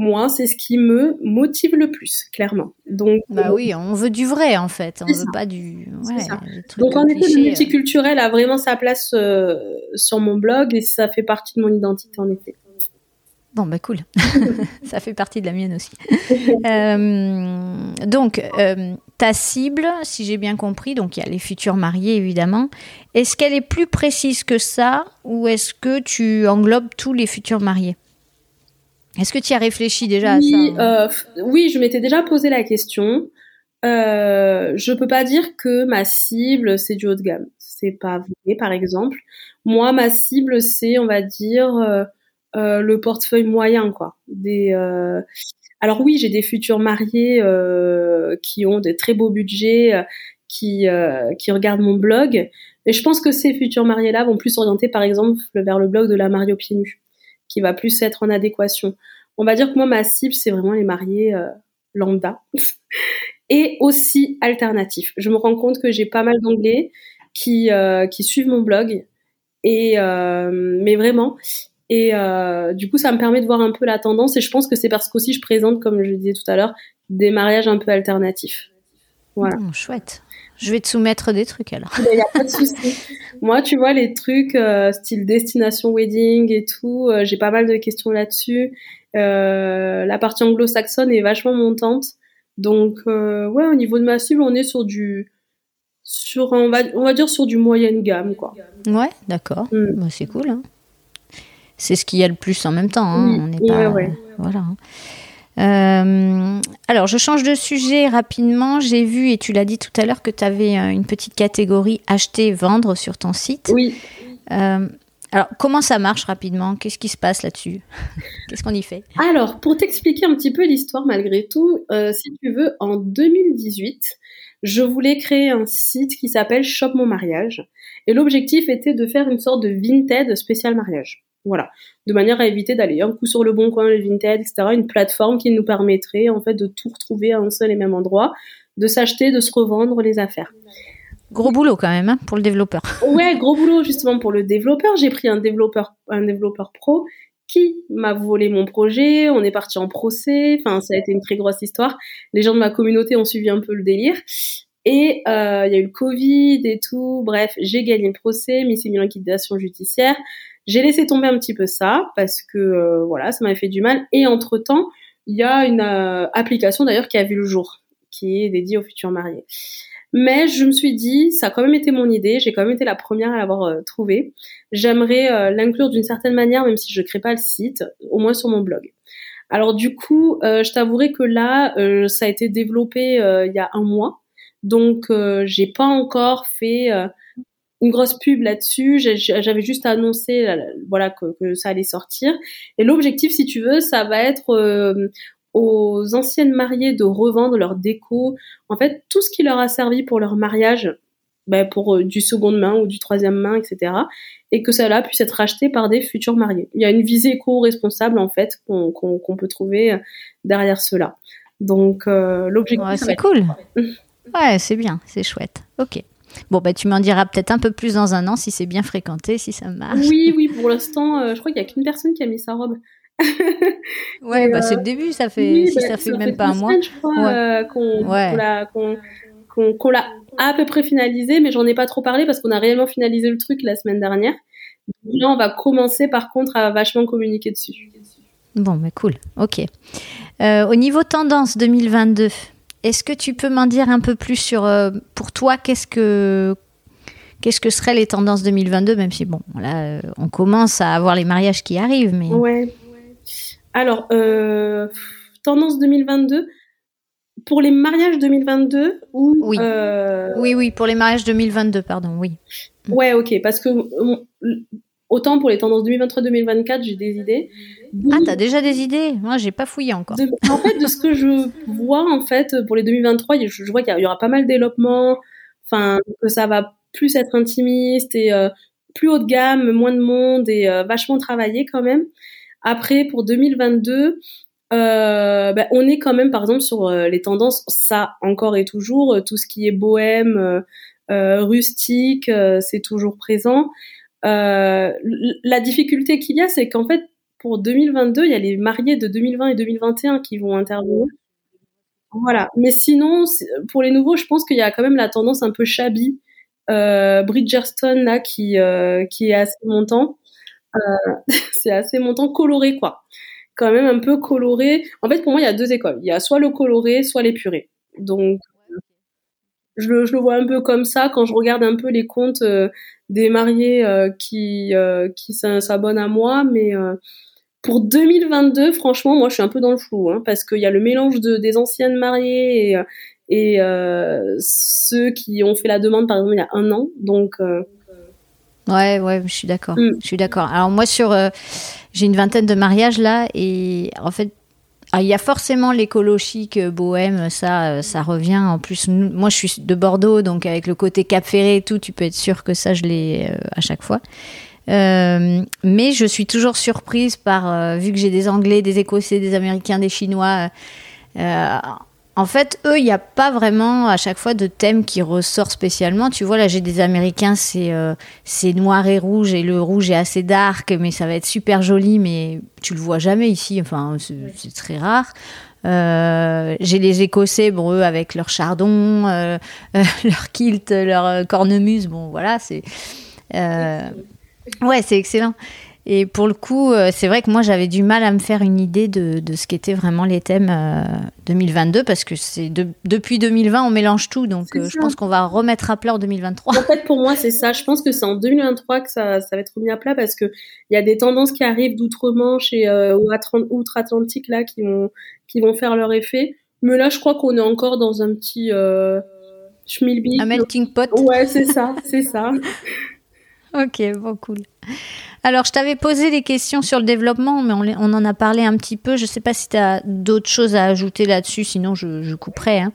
moi, c'est ce qui me motive le plus, clairement. Donc, bah oui, on veut du vrai en fait, on veut pas du. Ouais, Donc en effet, le multiculturel a vraiment sa place euh, sur mon blog et ça fait partie de mon identité en effet. Bon, bah cool. *laughs* *laughs* ça fait partie de la mienne aussi. Euh, donc, euh, ta cible, si j'ai bien compris, donc il y a les futurs mariés évidemment. Est-ce qu'elle est plus précise que ça ou est-ce que tu englobes tous les futurs mariés? Est-ce que tu as réfléchi déjà à ça euh, Oui, je m'étais déjà posé la question. Euh, je peux pas dire que ma cible c'est du haut de gamme. C'est pas vrai, par exemple. Moi, ma cible c'est, on va dire, euh, euh, le portefeuille moyen, quoi. Des. Alors oui, j'ai des futurs mariés qui ont des très beaux budgets, qui qui regardent mon blog. Et je pense que ces futurs mariés-là vont plus s'orienter, par exemple, vers le blog de la mariée au pieds nus qui va plus être en adéquation. On va dire que moi, ma cible, c'est vraiment les mariés euh, lambda *laughs* et aussi alternatifs. Je me rends compte que j'ai pas mal d'anglais qui, euh, suivent mon blog et euh, mais vraiment et du coup ça me permet de voir un peu la tendance et je pense que c'est parce qu'aussi je présente comme je le disais tout à l'heure des mariages un peu alternatifs. Voilà. Mmh, chouette. Je vais te soumettre des trucs alors. Il n'y a pas de souci. Moi, tu vois, les trucs euh, style destination wedding et tout, euh, j'ai pas mal de questions là-dessus. Euh, la partie anglo-saxonne est vachement montante. Donc, ouais, au niveau de ma cible, on est sur du. Sur, on, va, on va dire sur du moyenne gamme, quoi. Ouais, d'accord. Mm. Bah, c'est cool. Hein. C'est ce qu'il y a le plus en même temps. Hein. On pas. Voilà. Euh, alors, je change de sujet rapidement. J'ai vu, et tu l'as dit tout à l'heure, que tu avais euh, une petite catégorie acheter, vendre sur ton site. Oui. Euh, alors, comment ça marche rapidement? Qu'est-ce qui se passe là-dessus? *laughs* Qu'est-ce qu'on y fait? Alors, pour t'expliquer un petit peu l'histoire malgré tout, si tu veux, en 2018, je voulais créer un site qui s'appelle Shop Mon Mariage. Et l'objectif était de faire une sorte de Vinted spécial mariage. Voilà, de manière à éviter d'aller un coup sur le bon coin, le Vinted, etc. Une plateforme qui nous permettrait en fait de tout retrouver à un seul et même endroit, de s'acheter, de se revendre les affaires. Gros boulot quand même hein, pour le développeur. *laughs* Ouais, gros boulot justement pour le développeur. J'ai pris un développeur, un développeur pro qui m'a volé mon projet. On est parti en procès. Enfin, ça a été une très grosse histoire. Les gens de ma communauté ont suivi un peu le délire. Et euh, il y a eu le Covid et tout. Bref, j'ai gagné le procès, mais c'est mis liquidation judiciaire. J'ai laissé tomber un petit peu ça parce que euh, voilà, ça m'avait fait du mal. Et entre temps, il y a une euh, application d'ailleurs qui a vu le jour, qui est dédiée aux futurs mariés. Mais je me suis dit, ça a quand même été mon idée, j'ai quand même été la première à l'avoir euh, trouvée. J'aimerais l'inclure d'une certaine manière, même si je crée pas le site, au moins sur mon blog. Alors du coup, je t'avouerai que là, ça a été développé il y a un mois, donc j'ai pas encore fait une grosse pub là-dessus. J'avais juste annoncé voilà que, ça allait sortir. Et l'objectif, si tu veux, ça va être euh, aux anciennes mariées de revendre leur déco. En fait, tout ce qui leur a servi pour leur mariage, ben, pour euh, du seconde main ou du troisième main, etc. Et que cela puisse être acheté par des futurs mariés. Il y a une visée éco-responsable en fait qu'on peut trouver euh, derrière cela. Donc l'objectif. c'est cool. Ouais, c'est bien, c'est chouette. Ok. Bon, bah, tu m'en diras peut-être un peu plus dans un an si c'est bien fréquenté, si ça marche. Oui, oui, pour l'instant, euh, je crois qu'il n'y a qu'une personne qui a mis sa robe. *laughs* ouais, bah, c'est le début, ça fait, si bah, ça fait même pas un mois. je crois, euh, qu'on l'a à peu près finalisé, mais j'en ai pas trop parlé parce qu'on a réellement finalisé le truc la semaine dernière. là, on va commencer par contre à vachement communiquer dessus. Bon, mais cool, ok. Euh, au niveau tendance 2022, est-ce que tu peux m'en dire un peu plus sur, euh, pour toi, qu'est-ce que, qu'est-ce que seraient les tendances 2022, même si bon, là, on commence à avoir les mariages qui arrivent, mais. Ouais. Alors, tendance 2022 pour les mariages 2022 ou oui. oui, oui, pour les mariages 2022, pardon, oui. Ouais, ok, parce que autant pour les tendances 2023-2024, j'ai des idées. Ah, t'as déjà des idées? Moi, j'ai pas fouillé encore. en fait, de ce que je vois, en fait, pour les 2023, je, vois qu'il y, aura pas mal de développement, enfin, que ça va plus être intimiste et euh, plus haut de gamme, moins de monde et euh, vachement travaillé quand même. Après, pour 2022, euh, ben, on est quand même, par exemple, sur les tendances, ça encore et toujours, tout ce qui est bohème, rustique, c'est toujours présent. Euh, la difficulté qu'il y a, c'est qu'en fait, pour 2022, il y a les mariés de 2020 et 2021 qui vont intervenir. Voilà. Mais sinon, pour les nouveaux, je pense qu'il y a quand même la tendance un peu shabby. Euh, Bridgerton là qui euh, qui est assez montant. Euh, *laughs* c'est assez montant, coloré quoi. Quand même un peu coloré. En fait, pour moi, il y a deux écoles. Il y a soit le coloré, soit l'épuré. Donc, je le, je le vois un peu comme ça quand je regarde un peu les comptes euh, des mariés euh, qui euh, qui s'abonnent à moi, mais pour 2022, franchement, moi, je suis un peu dans le flou, hein, parce qu'il y a le mélange de, des anciennes mariées et, et ceux qui ont fait la demande, par exemple, il y a un an. Donc, ouais, ouais, je suis d'accord. Mm. Je suis d'accord. Alors moi, sur, j'ai une vingtaine de mariages là, et en fait, ah, il y a forcément l'écolo euh, bohème, ça, euh, ça revient. En plus, moi, je suis de Bordeaux, donc avec le côté Cap Ferré et tout, tu peux être sûr que ça, je l'ai euh, à chaque fois. mais je suis toujours surprise par, vu que j'ai des Anglais, des Écossais, des Américains, des Chinois. En fait, eux, il n'y a pas vraiment à chaque fois de thème qui ressort spécialement. Tu vois, là, j'ai des Américains, c'est euh, c'est noir et rouge, et le rouge est assez dark, mais ça va être super joli, mais tu le vois jamais ici. Enfin, c'est très rare. Euh, j'ai les Écossais, bon, eux, avec leur chardon, euh, *laughs* leur kilt, leur cornemuse. Bon, voilà, c'est. ouais, c'est excellent. Et pour le coup, euh, c'est vrai que moi, j'avais du mal à me faire une idée de, de ce qu'étaient vraiment les thèmes 2022, euh, parce que c'est depuis 2020, on mélange tout. Donc, euh, je pense qu'on va remettre à plat en 2023. En fait, pour moi, c'est ça. Je pense que c'est en 2023 que ça, ça va être remis à plat, parce qu'il y a des tendances qui arrivent d'outre-Manche et outre-Atlantique, là, qui vont, qui vont faire leur effet. Mais là, je crois qu'on est encore dans un petit... Euh, Un melting pot. Ouais, c'est ça, c'est ça. *laughs* ok, bon, cool. Alors, je t'avais posé des questions sur le développement, mais on, en a parlé un petit peu. Je ne sais pas si tu as d'autres choses à ajouter là-dessus, sinon je, couperai. Hein.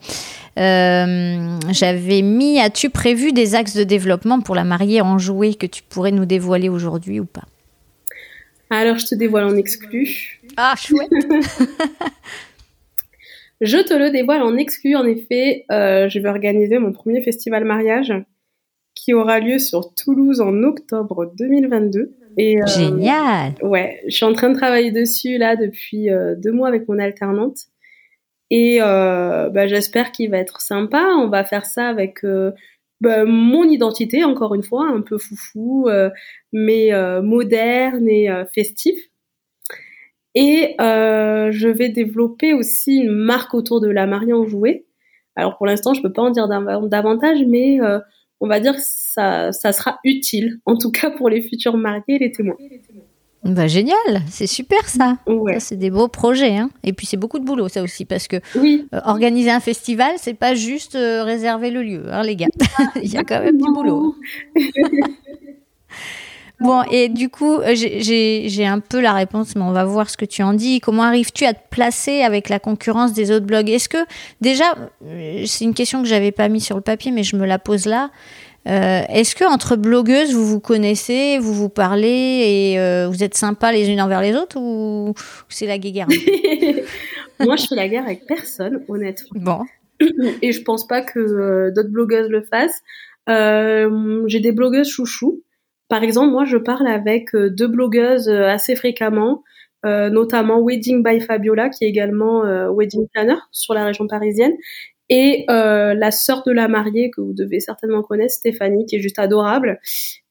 Euh, j'avais mis, as-tu prévu des axes de développement pour la mariée en jouet que tu pourrais nous dévoiler aujourd'hui ou pas? Alors, je te dévoile en exclu. Ah, chouette *laughs* Je te le dévoile en exclu, en effet. Euh, je vais organiser mon premier festival mariage qui aura lieu sur Toulouse en octobre 2022. Et, euh, Génial. Ouais, je suis en train de travailler dessus là depuis euh, deux mois avec mon alternante. Et euh, bah, j'espère qu'il va être sympa. On va faire ça avec bah, mon identité, encore une fois, un peu foufou, mais moderne et festif. Et je vais développer aussi une marque autour de la mariée en jouet. Alors pour l'instant, je peux pas en dire davantage, mais on va dire que ça, ça sera utile, en tout cas pour les futurs mariés et les témoins. Bah, génial, c'est super ça. ça c'est des beaux projets. Hein. Et puis c'est beaucoup de boulot ça aussi, parce que oui. Euh, organiser un festival, c'est pas juste euh, réserver le lieu, hein, les gars. *laughs* Il y a quand même du boulot. *laughs* Bon, et du coup, euh, j'ai un peu la réponse, mais on va voir ce que tu en dis. Comment arrives-tu à te placer avec la concurrence des autres blogs? Est-ce que, déjà, euh, c'est une question que j'avais pas mis sur le papier, mais je me la pose là. Euh, Est-ce que entre blogueuses, vous vous connaissez, vous vous parlez et euh, vous êtes sympas les unes envers les autres ou c'est la guerre *laughs* Moi, je fais la guerre avec personne, honnêtement. Bon. Et je pense pas que d'autres blogueuses le fassent. J'ai des blogueuses chouchous par exemple, moi, je parle avec euh, deux blogueuses euh, assez fréquemment, euh, notamment Wedding by Fabiola, qui est également wedding planner sur la région parisienne, et la sœur de la mariée que vous devez certainement connaître, Stéphanie, qui est juste adorable.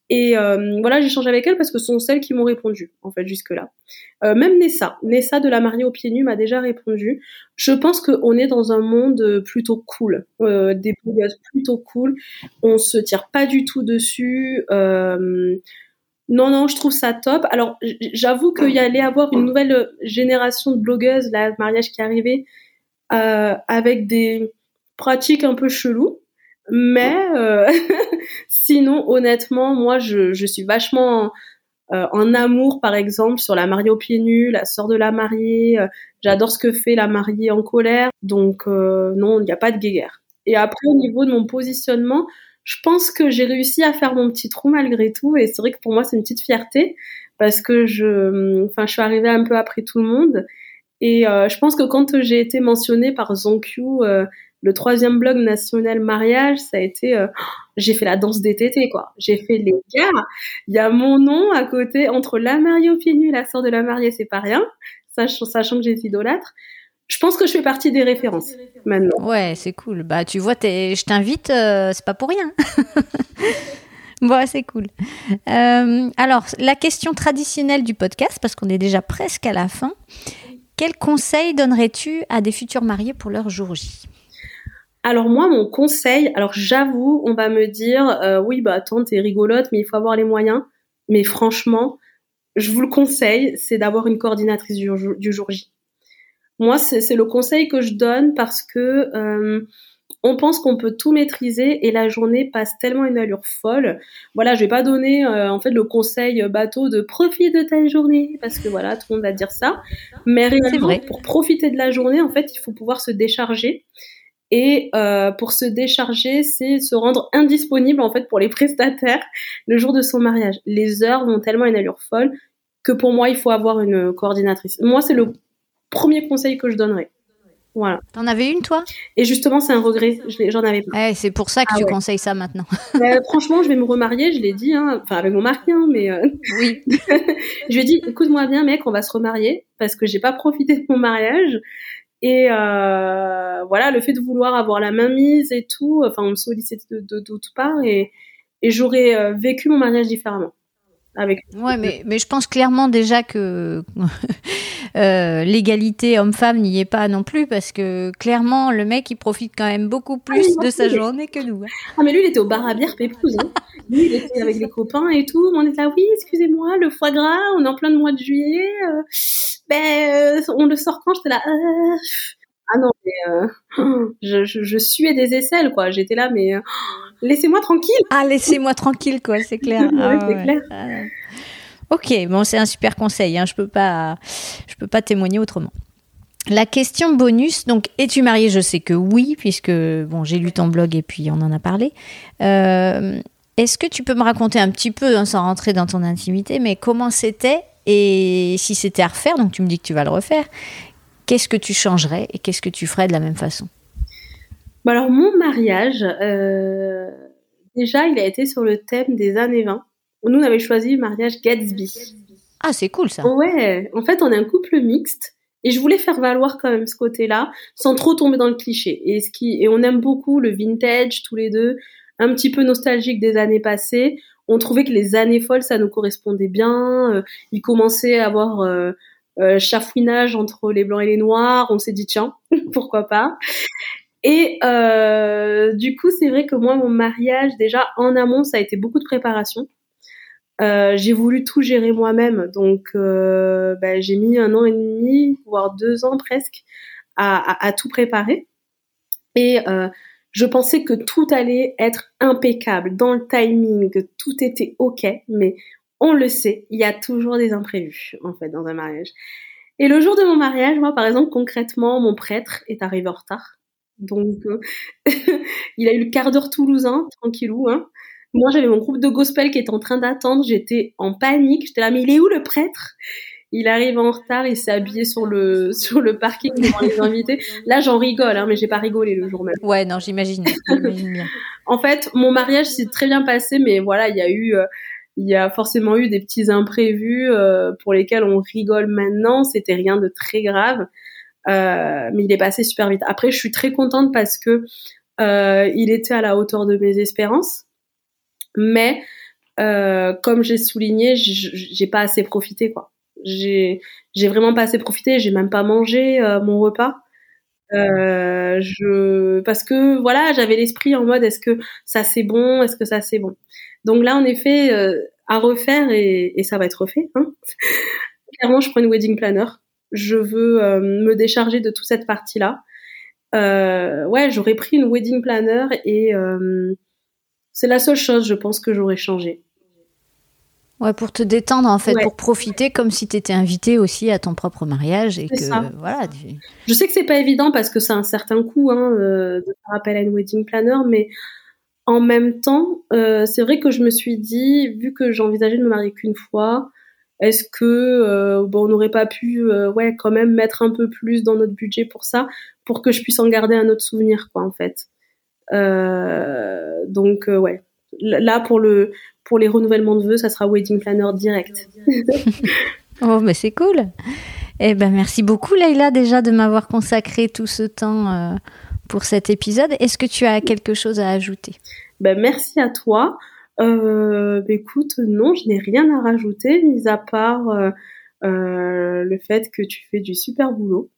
Et euh, voilà, j'échange avec elles parce que ce sont celles qui m'ont répondu, en fait, jusque-là. Euh, même Nessa, Nessa de la mariée au pieds nus m'a déjà répondu. Je pense qu'on est dans un monde plutôt cool, euh, des blogueuses plutôt cool. On se tire pas du tout dessus. Euh, non, non, je trouve ça top. Alors, j'avoue qu'il y allait avoir une nouvelle génération de blogueuses, là, mariage qui arrivait, euh, avec des pratiques un peu cheloues. Mais euh, *laughs* sinon, honnêtement, moi, je, je suis vachement euh, en amour, par exemple, sur la mariée aux pieds nus, la sœur de la mariée. Euh, j'adore ce que fait la mariée en colère. Donc, euh, non, il n'y a pas de guéguerre. Et après, au niveau de mon positionnement, je pense que j'ai réussi à faire mon petit trou malgré tout. Et c'est vrai que pour moi, c'est une petite fierté parce que je, enfin, je suis arrivée un peu après tout le monde. Et euh, je pense que quand j'ai été mentionnée par Zonkyu, euh, le troisième blog national mariage, ça a été, euh, j'ai fait la danse des tétés, quoi. J'ai fait les gars. Il y a mon nom à côté, entre la mariée au pieds nus et la sœur de la mariée, c'est pas rien. Sachant, sachant que j'ai idolâtre. Je pense que je fais partie des références maintenant. Ouais, c'est cool. Bah, tu vois, je t'invite, euh, c'est pas pour rien. *laughs* bon, c'est cool. Euh, alors, la question traditionnelle du podcast, parce qu'on est déjà presque à la fin. Quel conseil donnerais-tu à des futurs mariés pour leur jour J? Alors moi, mon conseil, alors j'avoue, on va me dire, euh, oui, bah attends, t'es rigolote, mais il faut avoir les moyens. Mais franchement, je vous le conseille, c'est d'avoir une coordinatrice du, du jour J. Moi, c'est le conseil que je donne parce que euh, on pense qu'on peut tout maîtriser et la journée passe tellement une allure folle. Voilà, je vais pas donner euh, en fait le conseil bateau de profite de ta journée parce que voilà, tout le monde va dire ça. Mais réellement, vrai. pour profiter de la journée, en fait, il faut pouvoir se décharger. Et euh, pour se décharger, c'est se rendre indisponible en fait pour les *laughs* prestataires le jour de son mariage. Les heures vont tellement une allure folle que pour moi, il faut avoir une coordinatrice. Moi, c'est le premier conseil que je donnerais. Voilà. T'en avais une, toi? Et justement, c'est un regret. J'en avais pas. Eh, c'est pour ça que ah tu ouais. conseilles ça maintenant. *laughs* bah, franchement, je vais me remarier, je l'ai dit, hein. enfin avec mon mari, hein, mais euh... oui. *laughs* je lui ai dit, écoute-moi bien, mec, on va se remarier parce que j'ai pas profité de mon mariage. Et euh, voilà, le fait de vouloir avoir la main mise et tout, enfin, on me sollicitait de, de, de toutes parts et, et j'aurais euh, vécu mon mariage différemment. Avec... Ouais, mais, mais je pense clairement déjà que *laughs* euh, l'égalité homme-femme n'y est pas non plus parce que clairement le mec il profite quand même beaucoup plus ah, de sa journée que nous. Hein. Ah mais lui il était au bar à bière pépouze. Hein. lui il était avec les copains et tout. On était là oui excusez-moi le foie gras on est en plein de mois de juillet. Euh, ben euh, on le sort quand? J'étais là. Euh, ah non mais euh, je, je, je, suais des aisselles quoi. J'étais là mais laissez-moi tranquille. Ah laissez-moi tranquille quoi c'est clair. *laughs* ouais, ah, c'est ouais. clair. Ah. Ok, bon, c'est un super conseil. Hein. Je peux pas, je peux pas témoigner autrement. La question bonus, donc es-tu mariée? Je sais que oui, puisque bon, j'ai lu ton blog et puis on en a parlé. Euh, Est-ce que tu peux me raconter un petit peu, hein, sans rentrer dans ton intimité, mais comment c'était et si c'était à refaire, donc tu me dis que tu vas le refaire, qu'est-ce que tu changerais et qu'est-ce que tu ferais de la même façon? Bah Alors mon mariage, euh, déjà, il a été sur le thème des années 20 nous, on avait choisi le mariage Gatsby. Ah, c'est cool ça. Ouais, en fait, on est un couple mixte. Et je voulais faire valoir quand même ce côté-là, sans trop tomber dans le cliché. Et, ce qui, et on aime beaucoup le vintage, tous les deux, un petit peu nostalgique des années passées. On trouvait que les années folles, ça nous correspondait bien. Euh, il commençait à avoir euh, euh, chafouinage entre les blancs et les noirs. On s'est dit, tiens, *laughs* pourquoi pas et euh, du coup, c'est vrai que moi, mon mariage, déjà en amont, ça a été beaucoup de préparation. Euh, j'ai voulu tout gérer moi-même, donc bah, j'ai mis un an et demi, voire deux ans presque, à, à, à tout préparer. Et euh, je pensais que tout allait être impeccable dans le timing, que tout était ok, mais on le sait, il y a toujours des imprévus en fait dans un mariage. Et le jour de mon mariage, moi par exemple concrètement, mon prêtre est arrivé en retard. Donc euh, *laughs* il a eu le quart d'heure toulousain, tranquillou, hein. Moi, j'avais mon groupe de gospel qui était en train d'attendre. J'étais en panique. J'étais là, mais il est où le prêtre? Il arrive en retard. Il s'est habillé sur le *laughs* sur le parking devant les invités. Là, j'en rigole, hein, mais j'ai pas rigolé le jour même. Ouais, non, j'imagine. en fait, mon mariage s'est très bien passé, mais voilà, il y a eu euh, il y a forcément eu des petits imprévus euh, pour lesquels on rigole maintenant. C'était rien de très grave, euh, mais il est passé super vite. Après, je suis très contente parce que il était à la hauteur de mes espérances mais euh, comme j'ai souligné, j'ai pas assez profité quoi. J'ai vraiment pas assez profité. J'ai même pas mangé euh, mon repas. Euh, je parce que voilà, j'avais l'esprit en mode est-ce que ça c'est bon, est-ce que ça c'est bon? Donc là, en effet, euh, à refaire et, et, ça va être refait. Hein. Clairement, je prends une wedding planner. Je veux euh, me décharger de toute cette partie-là. Euh, ouais, j'aurais pris une wedding planner et c'est la seule chose, je pense, que j'aurais changé. Ouais, pour te détendre en fait, pour profiter comme si tu étais invité aussi à ton propre mariage et que voilà. Je sais que c'est pas évident parce que c'est un certain coût hein, de faire appel à une wedding planner, mais en même temps, euh, c'est vrai que je me suis dit, vu que j'envisageais de me marier qu'une fois, est-ce que euh, bon, on n'aurait pas pu, ouais, quand même mettre un peu plus dans notre budget pour ça, pour que je puisse en garder un autre souvenir, quoi, en fait. donc ouais, là pour le pour les renouvellements de vœux, ça sera wedding planner direct. *laughs* oh, mais c'est cool. Eh ben, merci beaucoup, Leïla, déjà de m'avoir consacré tout ce temps euh, pour cet épisode. Est-ce que tu as quelque chose à ajouter? Ben, Merci à toi. Euh, ben, écoute, non, je n'ai rien à rajouter, mis à part euh, le fait que tu fais du super boulot.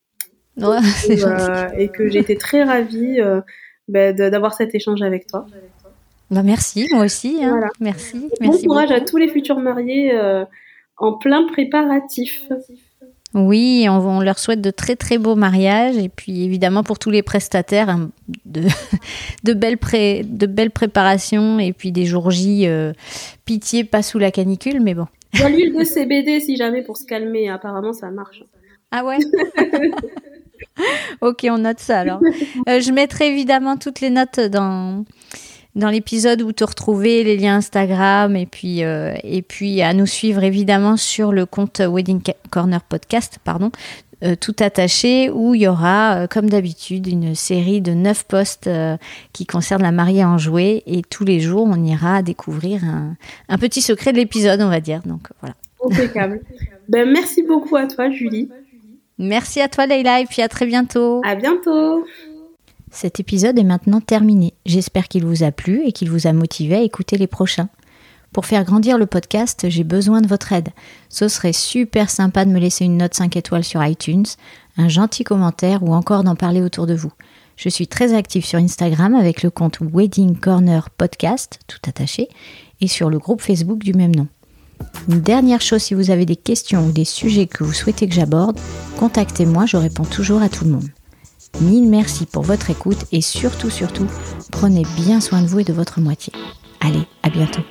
Ouais, et, *laughs* et, que j'ai été très ravie ben, d'avoir cet échange avec toi. Bah merci, moi aussi. Hein. Merci. Bon courage à tous les futurs mariés euh, en plein préparatif. Oui, on, leur souhaite de très très beaux mariages et puis évidemment pour tous les prestataires hein, de, *laughs* de, belles pré, de belles préparations et puis des jours J, euh, pitié pas sous la canicule, mais bon. l'huile de CBD si jamais pour se calmer, apparemment ça marche. Ah ouais? *laughs* Ok, on note ça alors. Euh, je mettrai évidemment toutes les notes dans dans l'épisode où te retrouver, les liens Instagram et puis, euh, et puis à nous suivre évidemment sur le compte Wedding Corner Podcast, pardon, euh, tout attaché, où il y aura, euh, comme d'habitude, une série de neuf posts qui concernent la mariée en jouet et tous les jours on ira découvrir un, un petit secret de l'épisode, on va dire. Donc voilà. Impeccable. ben, merci beaucoup à toi, Julie. Merci à toi, Leïla, et puis à très bientôt. À bientôt. Cet épisode est maintenant terminé. J'espère qu'il vous a plu et qu'il vous a motivé à écouter les prochains. Pour faire grandir le podcast, j'ai besoin de votre aide. Ce serait super sympa de me laisser une note 5 étoiles sur iTunes, un gentil commentaire ou encore d'en parler autour de vous. Je suis très active sur Instagram avec le compte Wedding Corner Podcast, tout attaché, et sur le groupe Facebook du même nom. Une dernière chose, si vous avez des questions ou des sujets que vous souhaitez que j'aborde, contactez-moi, je réponds toujours à tout le monde. Mille merci pour votre écoute et surtout, surtout, prenez bien soin de vous et de votre moitié. Allez, à bientôt.